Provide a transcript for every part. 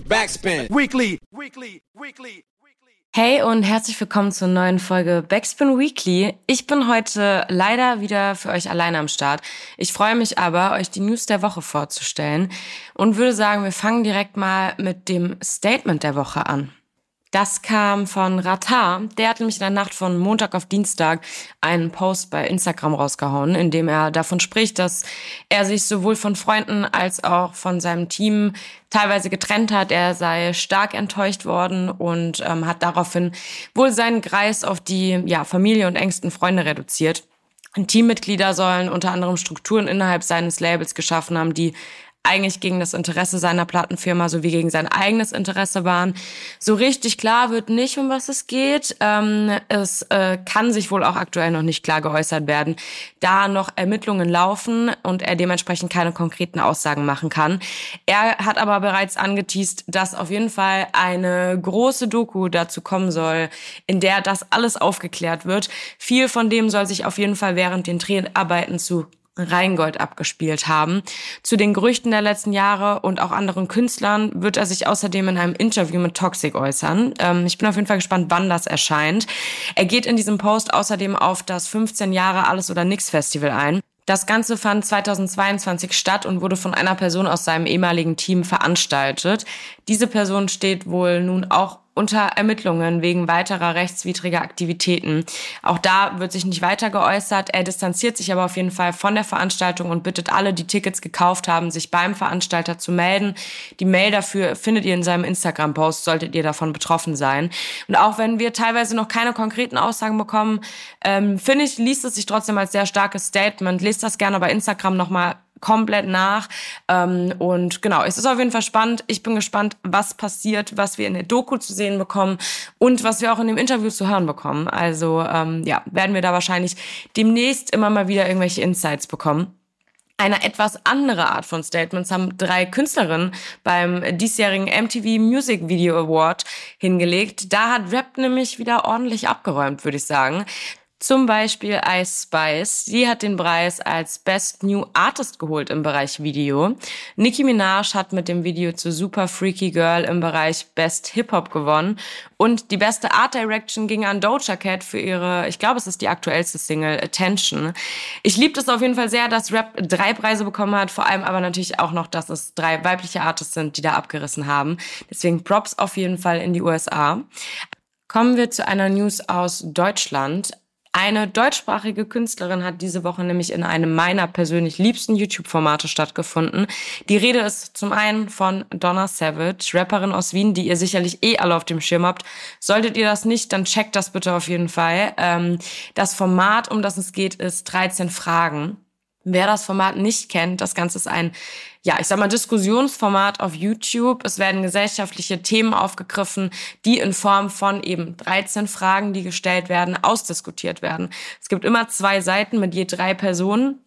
Backspin. Weekly. Weekly. Weekly. Hey und herzlich willkommen zur neuen Folge Backspin Weekly. Ich bin heute leider wieder für euch alleine am Start. Ich freue mich aber, euch die News der Woche vorzustellen und würde sagen, wir fangen direkt mal mit dem Statement der Woche an. Das kam von Ratar. Der hat nämlich in der Nacht von Montag auf Dienstag einen Post bei Instagram rausgehauen, in dem er davon spricht, dass er sich sowohl von Freunden als auch von seinem Team teilweise getrennt hat. Er sei stark enttäuscht worden und ähm, hat daraufhin wohl seinen Kreis auf die ja, Familie und engsten Freunde reduziert. Teammitglieder sollen unter anderem Strukturen innerhalb seines Labels geschaffen haben, die eigentlich gegen das Interesse seiner Plattenfirma sowie gegen sein eigenes Interesse waren. So richtig klar wird nicht, um was es geht. Ähm, es äh, kann sich wohl auch aktuell noch nicht klar geäußert werden, da noch Ermittlungen laufen und er dementsprechend keine konkreten Aussagen machen kann. Er hat aber bereits angeteased, dass auf jeden Fall eine große Doku dazu kommen soll, in der das alles aufgeklärt wird. Viel von dem soll sich auf jeden Fall während den Dreharbeiten zu Rheingold abgespielt haben. Zu den Gerüchten der letzten Jahre und auch anderen Künstlern wird er sich außerdem in einem Interview mit Toxic äußern. Ähm, ich bin auf jeden Fall gespannt, wann das erscheint. Er geht in diesem Post außerdem auf das 15 Jahre Alles oder Nix Festival ein. Das Ganze fand 2022 statt und wurde von einer Person aus seinem ehemaligen Team veranstaltet. Diese Person steht wohl nun auch unter Ermittlungen wegen weiterer rechtswidriger Aktivitäten. Auch da wird sich nicht weiter geäußert. Er distanziert sich aber auf jeden Fall von der Veranstaltung und bittet alle, die Tickets gekauft haben, sich beim Veranstalter zu melden. Die Mail dafür findet ihr in seinem Instagram-Post, solltet ihr davon betroffen sein. Und auch wenn wir teilweise noch keine konkreten Aussagen bekommen, ähm, finde ich, liest es sich trotzdem als sehr starkes Statement. Lest das gerne bei Instagram nochmal komplett nach. Ähm, und genau, es ist auf jeden Fall spannend. Ich bin gespannt, was passiert, was wir in der Doku zu sehen bekommen und was wir auch in dem Interview zu hören bekommen. Also ähm, ja, werden wir da wahrscheinlich demnächst immer mal wieder irgendwelche Insights bekommen. Eine etwas andere Art von Statements haben drei Künstlerinnen beim diesjährigen MTV Music Video Award hingelegt. Da hat Rap nämlich wieder ordentlich abgeräumt, würde ich sagen. Zum Beispiel Ice Spice. Sie hat den Preis als Best New Artist geholt im Bereich Video. Nicki Minaj hat mit dem Video zu Super Freaky Girl im Bereich Best Hip Hop gewonnen. Und die beste Art Direction ging an Doja Cat für ihre, ich glaube, es ist die aktuellste Single, Attention. Ich liebe es auf jeden Fall sehr, dass Rap drei Preise bekommen hat. Vor allem aber natürlich auch noch, dass es drei weibliche Artists sind, die da abgerissen haben. Deswegen Props auf jeden Fall in die USA. Kommen wir zu einer News aus Deutschland. Eine deutschsprachige Künstlerin hat diese Woche nämlich in einem meiner persönlich liebsten YouTube-Formate stattgefunden. Die Rede ist zum einen von Donna Savage, Rapperin aus Wien, die ihr sicherlich eh alle auf dem Schirm habt. Solltet ihr das nicht, dann checkt das bitte auf jeden Fall. Ähm, das Format, um das es geht, ist 13 Fragen. Wer das Format nicht kennt, das Ganze ist ein, ja, ich sag mal, Diskussionsformat auf YouTube. Es werden gesellschaftliche Themen aufgegriffen, die in Form von eben 13 Fragen, die gestellt werden, ausdiskutiert werden. Es gibt immer zwei Seiten mit je drei Personen.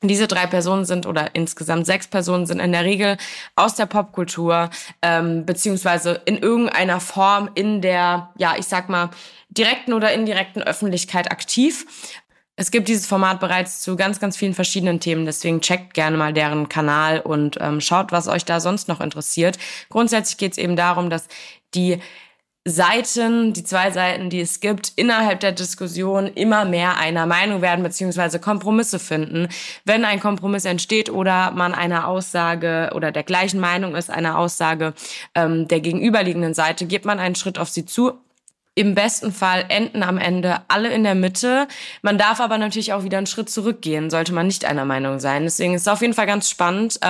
Diese drei Personen sind oder insgesamt sechs Personen sind in der Regel aus der Popkultur ähm, beziehungsweise in irgendeiner Form in der, ja, ich sag mal, direkten oder indirekten Öffentlichkeit aktiv. Es gibt dieses Format bereits zu ganz, ganz vielen verschiedenen Themen. Deswegen checkt gerne mal deren Kanal und ähm, schaut, was euch da sonst noch interessiert. Grundsätzlich geht es eben darum, dass die Seiten, die zwei Seiten, die es gibt, innerhalb der Diskussion immer mehr einer Meinung werden beziehungsweise Kompromisse finden. Wenn ein Kompromiss entsteht oder man einer Aussage oder der gleichen Meinung ist, einer Aussage ähm, der gegenüberliegenden Seite, geht man einen Schritt auf sie zu im besten Fall enden am Ende alle in der Mitte. Man darf aber natürlich auch wieder einen Schritt zurückgehen, sollte man nicht einer Meinung sein. Deswegen ist es auf jeden Fall ganz spannend.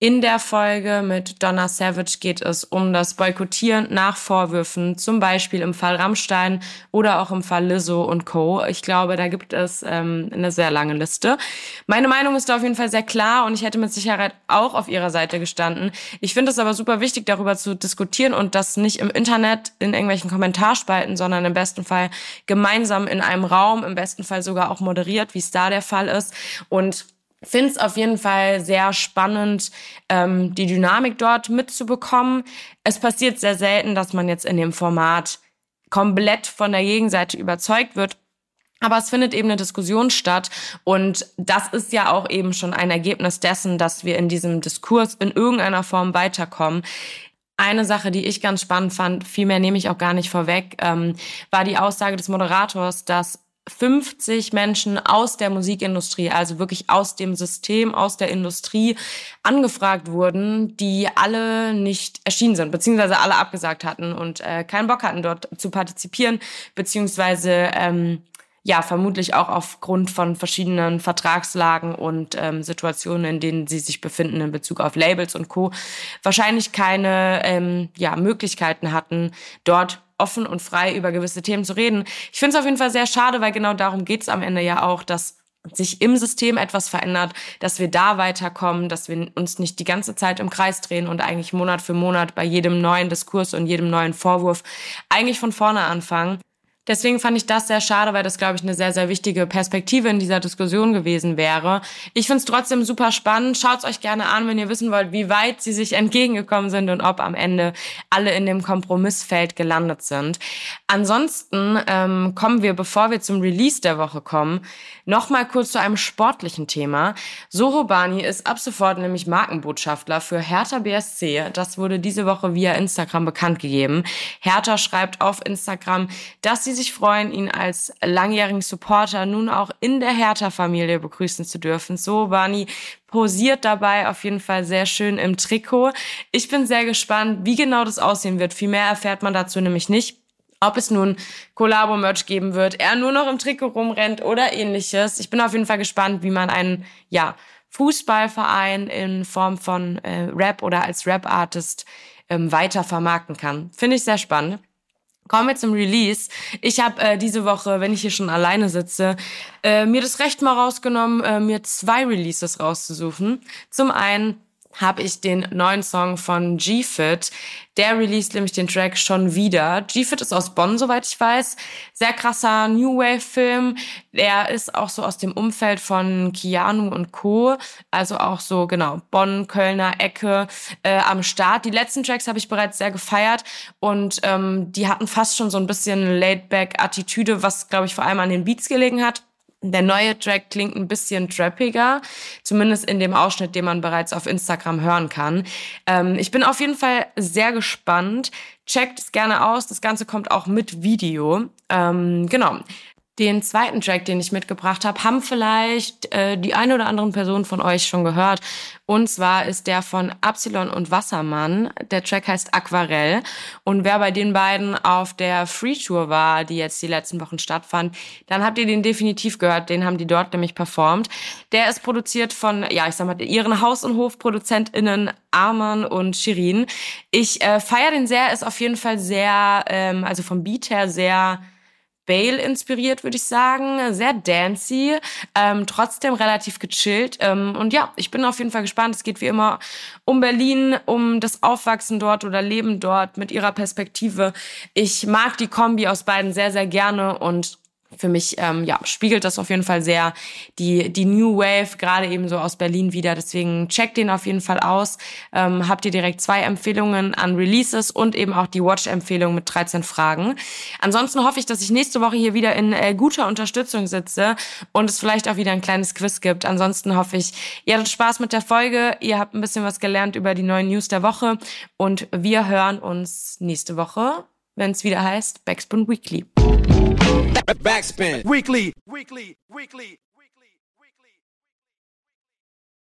In der Folge mit Donna Savage geht es um das Boykottieren nach Vorwürfen, zum Beispiel im Fall Rammstein oder auch im Fall Lizzo und Co. Ich glaube, da gibt es ähm, eine sehr lange Liste. Meine Meinung ist da auf jeden Fall sehr klar und ich hätte mit Sicherheit auch auf ihrer Seite gestanden. Ich finde es aber super wichtig, darüber zu diskutieren und das nicht im Internet in irgendwelchen Kommentarspalten, sondern im besten Fall gemeinsam in einem Raum, im besten Fall sogar auch moderiert, wie es da der Fall ist. Und finde es auf jeden Fall sehr spannend, ähm, die Dynamik dort mitzubekommen. Es passiert sehr selten, dass man jetzt in dem Format komplett von der Gegenseite überzeugt wird. Aber es findet eben eine Diskussion statt und das ist ja auch eben schon ein Ergebnis dessen, dass wir in diesem Diskurs in irgendeiner Form weiterkommen. Eine Sache, die ich ganz spannend fand, viel mehr nehme ich auch gar nicht vorweg, ähm, war die Aussage des Moderators, dass 50 Menschen aus der Musikindustrie, also wirklich aus dem System, aus der Industrie angefragt wurden, die alle nicht erschienen sind, beziehungsweise alle abgesagt hatten und äh, keinen Bock hatten, dort zu partizipieren, beziehungsweise ähm, ja, vermutlich auch aufgrund von verschiedenen Vertragslagen und ähm, Situationen, in denen sie sich befinden in Bezug auf Labels und Co. wahrscheinlich keine ähm, ja, Möglichkeiten hatten, dort offen und frei über gewisse Themen zu reden. Ich finde es auf jeden Fall sehr schade, weil genau darum geht es am Ende ja auch, dass sich im System etwas verändert, dass wir da weiterkommen, dass wir uns nicht die ganze Zeit im Kreis drehen und eigentlich Monat für Monat bei jedem neuen Diskurs und jedem neuen Vorwurf eigentlich von vorne anfangen. Deswegen fand ich das sehr schade, weil das, glaube ich, eine sehr, sehr wichtige Perspektive in dieser Diskussion gewesen wäre. Ich finde es trotzdem super spannend. Schaut es euch gerne an, wenn ihr wissen wollt, wie weit sie sich entgegengekommen sind und ob am Ende alle in dem Kompromissfeld gelandet sind. Ansonsten ähm, kommen wir, bevor wir zum Release der Woche kommen, noch mal kurz zu einem sportlichen Thema. Soho Bani ist ab sofort nämlich Markenbotschafter für Hertha BSC. Das wurde diese Woche via Instagram bekannt gegeben. Hertha schreibt auf Instagram, dass sie sich freuen, ihn als langjährigen Supporter nun auch in der Hertha-Familie begrüßen zu dürfen. So, Bani posiert dabei auf jeden Fall sehr schön im Trikot. Ich bin sehr gespannt, wie genau das aussehen wird. Viel mehr erfährt man dazu nämlich nicht. Ob es nun Collabo-Merch geben wird, er nur noch im Trikot rumrennt oder ähnliches. Ich bin auf jeden Fall gespannt, wie man einen, ja, Fußballverein in Form von äh, Rap oder als Rap-Artist ähm, weiter vermarkten kann. Finde ich sehr spannend. Kommen wir zum Release. Ich habe äh, diese Woche, wenn ich hier schon alleine sitze, äh, mir das Recht mal rausgenommen, äh, mir zwei Releases rauszusuchen. Zum einen habe ich den neuen Song von G-Fit. Der released nämlich den Track schon wieder. G-Fit ist aus Bonn, soweit ich weiß. Sehr krasser New Wave-Film. Der ist auch so aus dem Umfeld von Keanu und Co. Also auch so, genau, Bonn, Kölner Ecke äh, am Start. Die letzten Tracks habe ich bereits sehr gefeiert und ähm, die hatten fast schon so ein bisschen Laid-Back-Attitüde, was, glaube ich, vor allem an den Beats gelegen hat. Der neue Track klingt ein bisschen trappiger, zumindest in dem Ausschnitt, den man bereits auf Instagram hören kann. Ähm, ich bin auf jeden Fall sehr gespannt. Checkt es gerne aus. Das Ganze kommt auch mit Video. Ähm, genau. Den zweiten Track, den ich mitgebracht habe, haben vielleicht äh, die eine oder anderen Personen von euch schon gehört. Und zwar ist der von Absilon und Wassermann. Der Track heißt Aquarell. Und wer bei den beiden auf der Free Tour war, die jetzt die letzten Wochen stattfand, dann habt ihr den definitiv gehört. Den haben die dort nämlich performt. Der ist produziert von, ja, ich sag mal, ihren Haus- und HofproduzentInnen Arman und Shirin. Ich äh, feiere den sehr, ist auf jeden Fall sehr, ähm, also vom Beat her sehr Bale inspiriert, würde ich sagen. Sehr dancy, ähm, trotzdem relativ gechillt. Ähm, und ja, ich bin auf jeden Fall gespannt. Es geht wie immer um Berlin, um das Aufwachsen dort oder Leben dort mit ihrer Perspektive. Ich mag die Kombi aus beiden sehr, sehr gerne und für mich ähm, ja, spiegelt das auf jeden Fall sehr die, die New Wave, gerade eben so aus Berlin wieder. Deswegen checkt den auf jeden Fall aus. Ähm, habt ihr direkt zwei Empfehlungen an Releases und eben auch die Watch-Empfehlung mit 13 Fragen. Ansonsten hoffe ich, dass ich nächste Woche hier wieder in äh, guter Unterstützung sitze und es vielleicht auch wieder ein kleines Quiz gibt. Ansonsten hoffe ich, ihr hattet Spaß mit der Folge, ihr habt ein bisschen was gelernt über die neuen News der Woche und wir hören uns nächste Woche, wenn es wieder heißt Backspin Weekly. Backspin. Weekly. Weekly. Weekly.